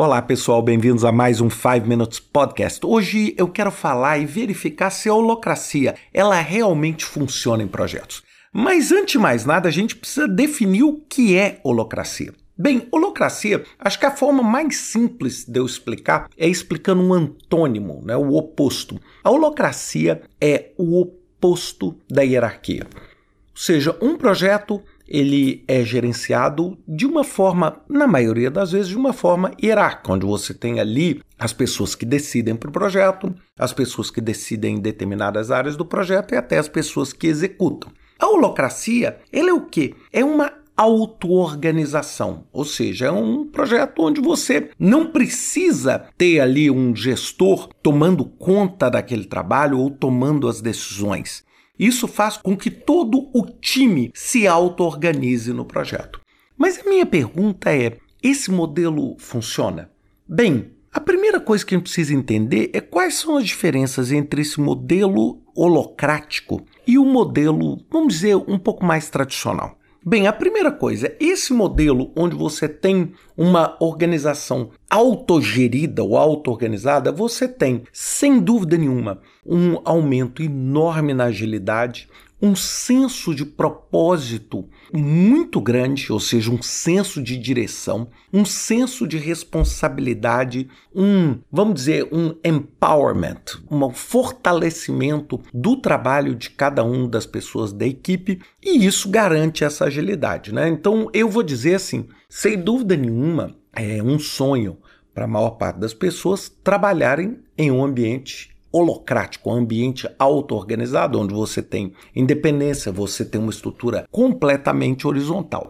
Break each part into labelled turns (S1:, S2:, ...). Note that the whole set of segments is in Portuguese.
S1: Olá pessoal, bem-vindos a mais um 5 Minutes Podcast. Hoje eu quero falar e verificar se a holocracia ela realmente funciona em projetos. Mas antes de mais nada, a gente precisa definir o que é holocracia. Bem, holocracia, acho que a forma mais simples de eu explicar é explicando um antônimo, né, o oposto. A holocracia é o oposto da hierarquia. Ou seja, um projeto ele é gerenciado de uma forma, na maioria das vezes, de uma forma hierárquica, onde você tem ali as pessoas que decidem para o projeto, as pessoas que decidem em determinadas áreas do projeto e até as pessoas que executam. A holocracia, ele é o quê? É uma auto-organização, ou seja, é um projeto onde você não precisa ter ali um gestor tomando conta daquele trabalho ou tomando as decisões. Isso faz com que todo o time se auto-organize no projeto. Mas a minha pergunta é: esse modelo funciona? Bem, a primeira coisa que a gente precisa entender é quais são as diferenças entre esse modelo holocrático e o modelo, vamos dizer, um pouco mais tradicional. Bem, a primeira coisa, esse modelo onde você tem uma organização autogerida ou auto-organizada, você tem, sem dúvida nenhuma, um aumento enorme na agilidade, um senso de propósito muito grande, ou seja, um senso de direção, um senso de responsabilidade, um, vamos dizer, um empowerment, um fortalecimento do trabalho de cada uma das pessoas da equipe, e isso garante essa agilidade, né? Então, eu vou dizer assim, sem dúvida nenhuma, é um sonho para a maior parte das pessoas trabalharem em um ambiente holocrático, um ambiente auto-organizado, onde você tem independência, você tem uma estrutura completamente horizontal.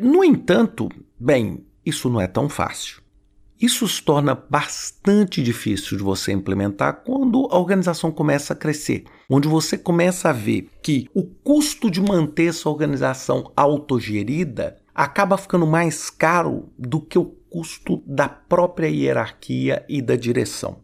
S1: No entanto, bem, isso não é tão fácil. Isso se torna bastante difícil de você implementar quando a organização começa a crescer, onde você começa a ver que o custo de manter essa organização autogerida acaba ficando mais caro do que o custo da própria hierarquia e da direção.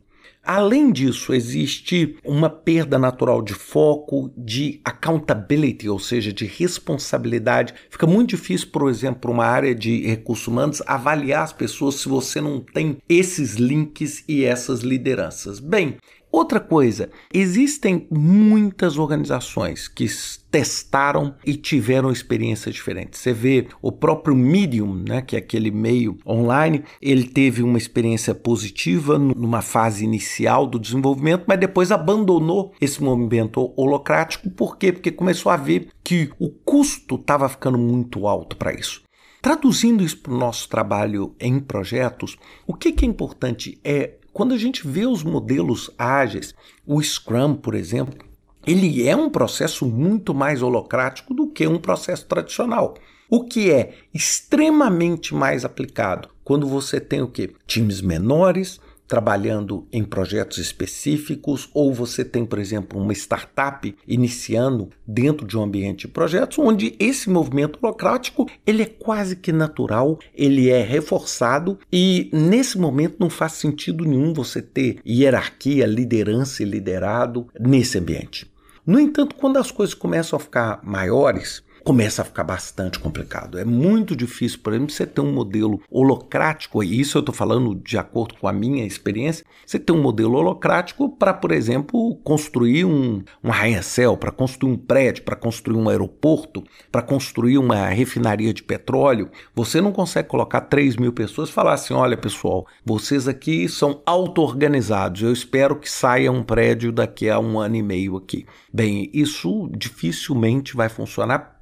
S1: Além disso, existe uma perda natural de foco, de accountability, ou seja, de responsabilidade. Fica muito difícil, por exemplo, uma área de recursos humanos avaliar as pessoas se você não tem esses links e essas lideranças. Bem, Outra coisa, existem muitas organizações que testaram e tiveram experiências diferentes. Você vê o próprio Medium, né, que é aquele meio online, ele teve uma experiência positiva numa fase inicial do desenvolvimento, mas depois abandonou esse movimento holocrático. Por quê? Porque começou a ver que o custo estava ficando muito alto para isso. Traduzindo isso para o nosso trabalho em projetos, o que, que é importante é quando a gente vê os modelos ágeis, o Scrum, por exemplo, ele é um processo muito mais holocrático do que um processo tradicional. O que é extremamente mais aplicado quando você tem o que? Times menores, trabalhando em projetos específicos, ou você tem, por exemplo, uma startup iniciando dentro de um ambiente de projetos, onde esse movimento burocrático ele é quase que natural, ele é reforçado e nesse momento não faz sentido nenhum você ter hierarquia, liderança e liderado nesse ambiente. No entanto, quando as coisas começam a ficar maiores, começa a ficar bastante complicado. É muito difícil, por exemplo, você ter um modelo holocrático, e isso eu estou falando de acordo com a minha experiência, você ter um modelo holocrático para, por exemplo, construir um, um arranha-céu, para construir um prédio, para construir um aeroporto, para construir uma refinaria de petróleo. Você não consegue colocar 3 mil pessoas e falar assim: olha, pessoal, vocês aqui são auto-organizados, eu espero que saia um prédio daqui a um ano e meio aqui. Bem, isso dificilmente vai funcionar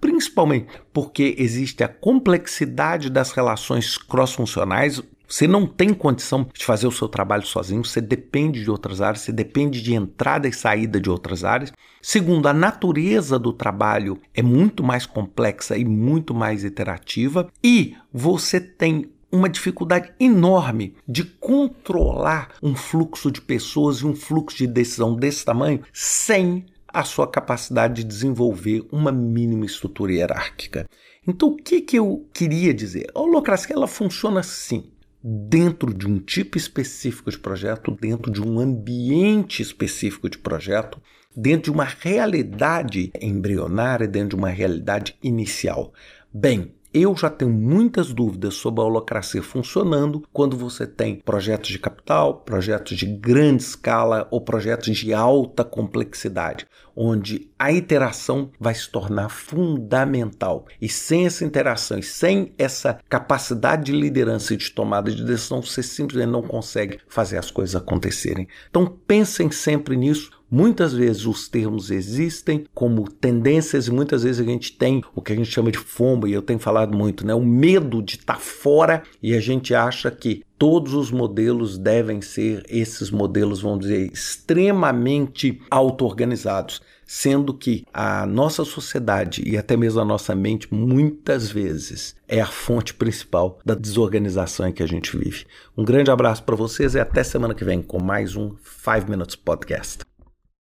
S1: porque existe a complexidade das relações cross-funcionais. Você não tem condição de fazer o seu trabalho sozinho, você depende de outras áreas, você depende de entrada e saída de outras áreas. Segundo, a natureza do trabalho é muito mais complexa e muito mais iterativa, e você tem uma dificuldade enorme de controlar um fluxo de pessoas e um fluxo de decisão desse tamanho sem a sua capacidade de desenvolver uma mínima estrutura hierárquica. Então, o que, que eu queria dizer? A holocracia ela funciona assim, dentro de um tipo específico de projeto, dentro de um ambiente específico de projeto, dentro de uma realidade embrionária, dentro de uma realidade inicial. Bem, Eu já tenho muitas dúvidas sobre a holocracia funcionando quando você tem projetos de capital, projetos de grande escala ou projetos de alta complexidade, onde a interação vai se tornar fundamental. E sem essa interação e sem essa capacidade de liderança e de tomada de decisão, você simplesmente não consegue fazer as coisas acontecerem. Então pensem sempre nisso. Muitas vezes os termos existem como tendências e muitas vezes a gente tem o que a gente chama de FOMO, e eu tenho falado muito, né? O medo de estar tá fora e a gente acha que todos os modelos devem ser esses modelos, vamos dizer, extremamente auto-organizados sendo que a nossa sociedade e até mesmo a nossa mente muitas vezes é a fonte principal da desorganização em que a gente vive. Um grande abraço para vocês e até semana que vem com mais um 5 Minutes Podcast.